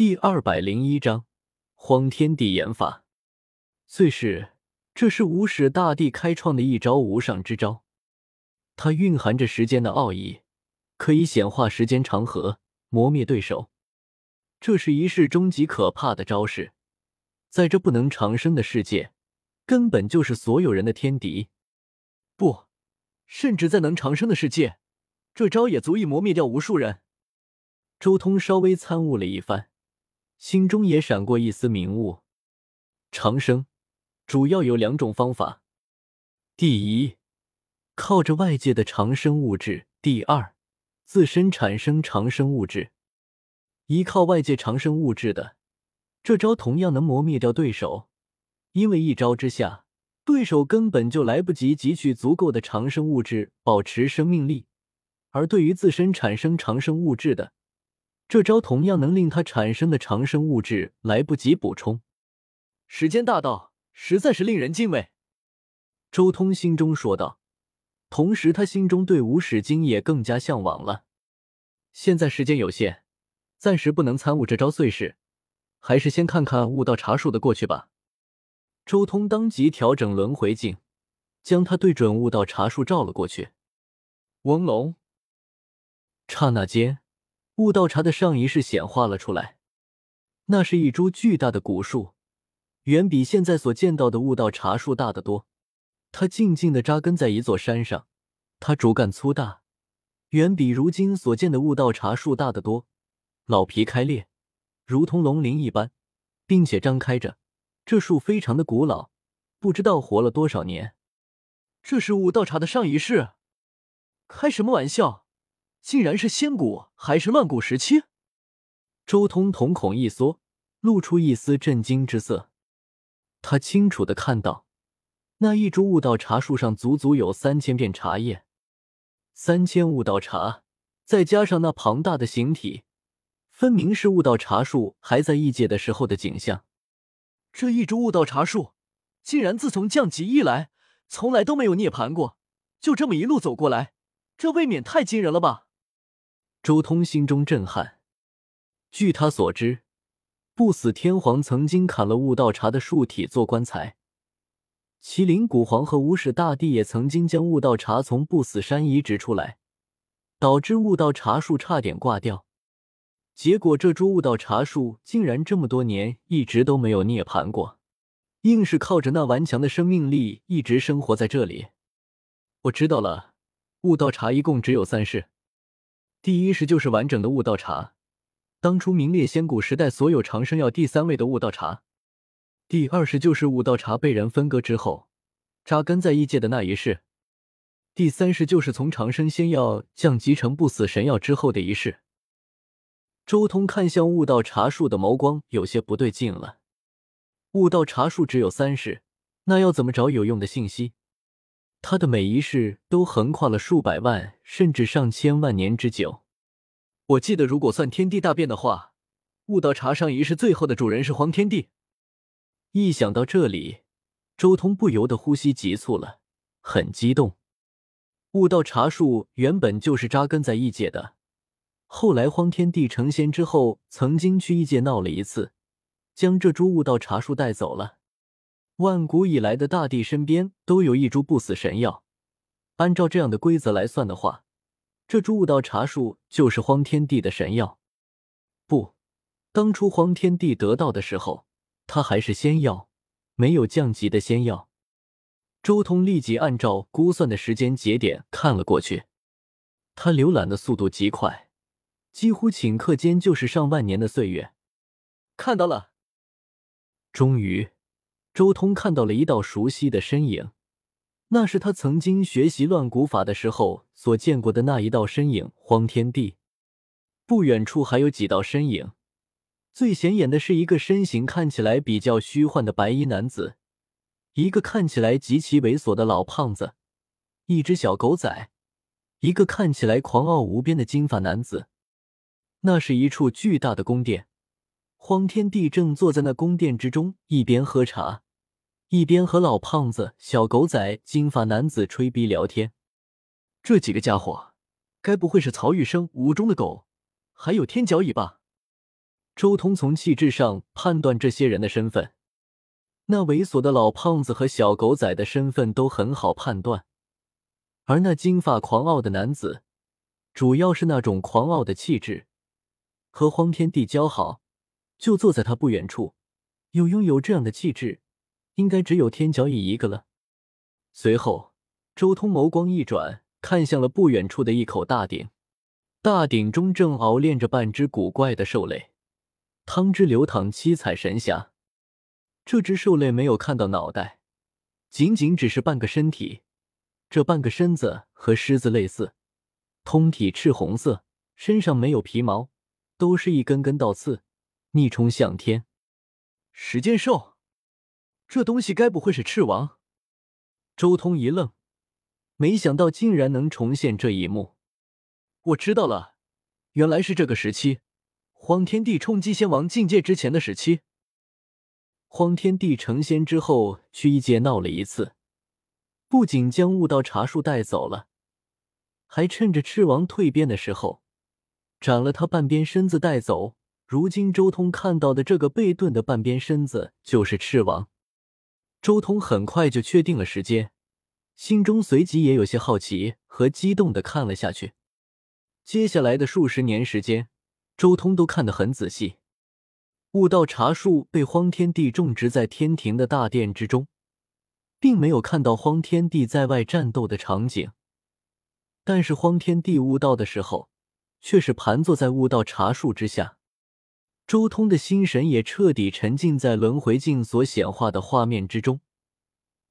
第二百零一章，荒天地演法。最是，这是无始大帝开创的一招无上之招，它蕴含着时间的奥义，可以显化时间长河，磨灭对手。这是一世终极可怕的招式，在这不能长生的世界，根本就是所有人的天敌。不，甚至在能长生的世界，这招也足以磨灭掉无数人。周通稍微参悟了一番。心中也闪过一丝明悟，长生主要有两种方法：第一，靠着外界的长生物质；第二，自身产生长生物质。依靠外界长生物质的这招，同样能磨灭掉对手，因为一招之下，对手根本就来不及汲取足够的长生物质保持生命力；而对于自身产生长生物质的，这招同样能令他产生的长生物质来不及补充，时间大道实在是令人敬畏。周通心中说道，同时他心中对无始经也更加向往了。现在时间有限，暂时不能参悟这招碎事，还是先看看悟道茶树的过去吧。周通当即调整轮回镜，将他对准悟道茶树照了过去。嗡隆，刹那间。悟道茶的上一世显化了出来，那是一株巨大的古树，远比现在所见到的悟道茶树大得多。它静静地扎根在一座山上，它主干粗大，远比如今所见的悟道茶树大得多。老皮开裂，如同龙鳞一般，并且张开着。这树非常的古老，不知道活了多少年。这是悟道茶的上一世？开什么玩笑！竟然是仙古还是乱古时期？周通瞳孔一缩，露出一丝震惊之色。他清楚的看到，那一株悟道茶树上足足有三千片茶叶，三千悟道茶，再加上那庞大的形体，分明是悟道茶树还在异界的时候的景象。这一株悟道茶树，竟然自从降级以来，从来都没有涅槃过，就这么一路走过来，这未免太惊人了吧！周通心中震撼。据他所知，不死天皇曾经砍了悟道茶的树体做棺材，麒麟古皇和无始大帝也曾经将悟道茶从不死山移植出来，导致悟道茶树差点挂掉。结果这株悟道茶树竟然这么多年一直都没有涅槃过，硬是靠着那顽强的生命力一直生活在这里。我知道了，悟道茶一共只有三世。第一世就是完整的悟道茶，当初名列仙古时代所有长生药第三位的悟道茶。第二世就是悟道茶被人分割之后，扎根在异界的那一世。第三世就是从长生仙药降级成不死神药之后的一世。周通看向悟道茶树的眸光有些不对劲了。悟道茶树只有三世，那要怎么找有用的信息？他的每一世都横跨了数百万甚至上千万年之久。我记得，如果算天地大变的话，悟道茶上一世最后的主人是黄天帝。一想到这里，周通不由得呼吸急促了，很激动。悟道茶树原本就是扎根在异界的，后来荒天帝成仙之后，曾经去异界闹了一次，将这株悟道茶树带走了。万古以来的大帝身边都有一株不死神药，按照这样的规则来算的话，这株悟道茶树就是荒天帝的神药。不，当初荒天帝得到的时候，它还是仙药，没有降级的仙药。周通立即按照估算的时间节点看了过去，他浏览的速度极快，几乎顷刻间就是上万年的岁月。看到了，终于。周通看到了一道熟悉的身影，那是他曾经学习乱古法的时候所见过的那一道身影——荒天帝。不远处还有几道身影，最显眼的是一个身形看起来比较虚幻的白衣男子，一个看起来极其猥琐的老胖子，一只小狗仔，一个看起来狂傲无边的金发男子。那是一处巨大的宫殿。荒天帝正坐在那宫殿之中，一边喝茶，一边和老胖子、小狗仔、金发男子吹逼聊天。这几个家伙，该不会是曹玉生、吴中的狗，还有天角蚁吧？周通从气质上判断这些人的身份。那猥琐的老胖子和小狗仔的身份都很好判断，而那金发狂傲的男子，主要是那种狂傲的气质。和荒天帝交好，就坐在他不远处，有拥有这样的气质，应该只有天角乙一个了。随后，周通眸光一转，看向了不远处的一口大鼎，大鼎中正熬炼着半只古怪的兽类，汤汁流淌，七彩神霞。这只兽类没有看到脑袋，仅仅只是半个身体。这半个身子和狮子类似，通体赤红色，身上没有皮毛，都是一根根倒刺，逆冲向天。时间兽，这东西该不会是赤王？周通一愣，没想到竟然能重现这一幕。我知道了，原来是这个时期，荒天地冲击仙王境界之前的时期。荒天帝成仙之后，去异界闹了一次，不仅将悟道茶树带走了，还趁着赤王蜕变的时候，斩了他半边身子带走。如今周通看到的这个被炖的半边身子，就是赤王。周通很快就确定了时间，心中随即也有些好奇和激动的看了下去。接下来的数十年时间，周通都看得很仔细。悟道茶树被荒天帝种植在天庭的大殿之中，并没有看到荒天帝在外战斗的场景。但是荒天帝悟道的时候，却是盘坐在悟道茶树之下。周通的心神也彻底沉浸在轮回镜所显化的画面之中，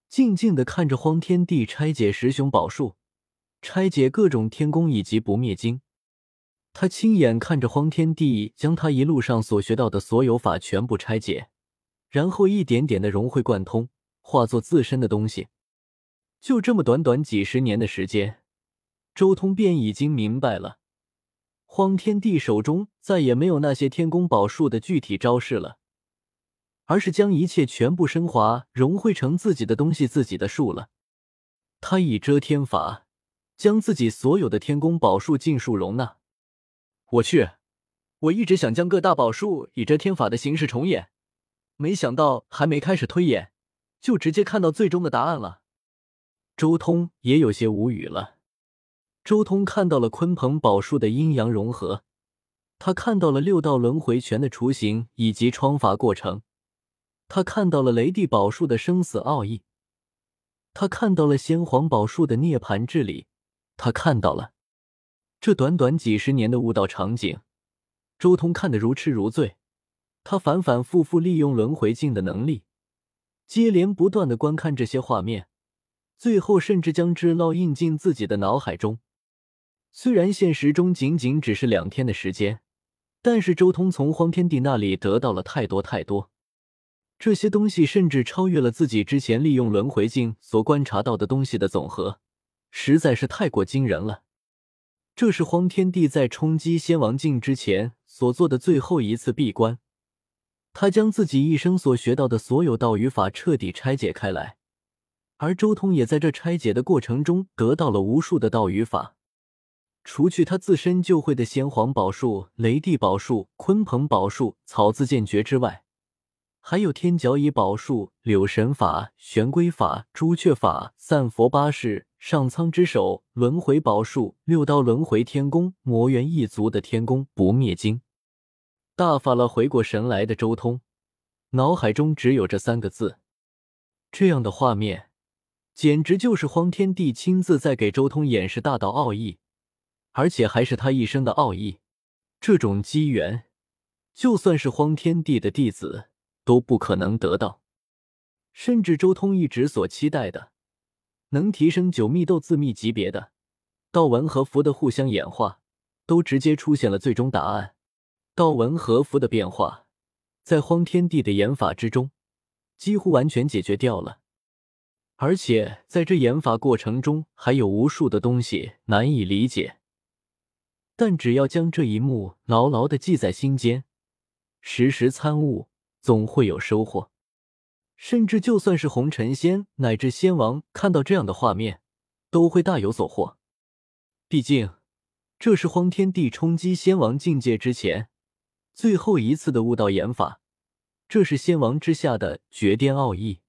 静静的看着荒天帝拆解十雄宝术，拆解各种天宫以及不灭经。他亲眼看着荒天帝将他一路上所学到的所有法全部拆解，然后一点点的融会贯通，化作自身的东西。就这么短短几十年的时间，周通便已经明白了，荒天帝手中再也没有那些天宫宝术的具体招式了，而是将一切全部升华融汇成自己的东西、自己的术了。他以遮天法将自己所有的天宫宝术尽数容纳。我去，我一直想将各大宝术以遮天法的形式重演，没想到还没开始推演，就直接看到最终的答案了。周通也有些无语了。周通看到了鲲鹏宝术的阴阳融合，他看到了六道轮回拳的雏形以及创法过程，他看到了雷帝宝术的生死奥义，他看到了先皇宝术的涅槃治理，他看到了。这短短几十年的悟道场景，周通看得如痴如醉。他反反复复利用轮回镜的能力，接连不断的观看这些画面，最后甚至将之烙印进自己的脑海中。虽然现实中仅仅只是两天的时间，但是周通从荒天帝那里得到了太多太多，这些东西甚至超越了自己之前利用轮回镜所观察到的东西的总和，实在是太过惊人了。这是荒天帝在冲击仙王境之前所做的最后一次闭关，他将自己一生所学到的所有道语法彻底拆解开来，而周通也在这拆解的过程中得到了无数的道语法。除去他自身就会的先皇宝术、雷帝宝术、鲲鹏宝术、草字剑诀之外，还有天角乙宝术、柳神法、玄龟法、朱雀法、散佛八式。上苍之手、轮回宝术、六道轮回天宫、魔元一族的天宫不灭经。大法了回过神来的周通，脑海中只有这三个字。这样的画面，简直就是荒天帝亲自在给周通演示大道奥义，而且还是他一生的奥义。这种机缘，就算是荒天帝的弟子都不可能得到，甚至周通一直所期待的。能提升九密斗自密级别的道文和符的互相演化，都直接出现了最终答案。道文和符的变化，在荒天地的演法之中，几乎完全解决掉了。而且在这演法过程中，还有无数的东西难以理解。但只要将这一幕牢牢的记在心间，时时参悟，总会有收获。甚至就算是红尘仙乃至仙王看到这样的画面，都会大有所获。毕竟，这是荒天帝冲击仙王境界之前最后一次的悟道演法，这是仙王之下的绝巅奥义。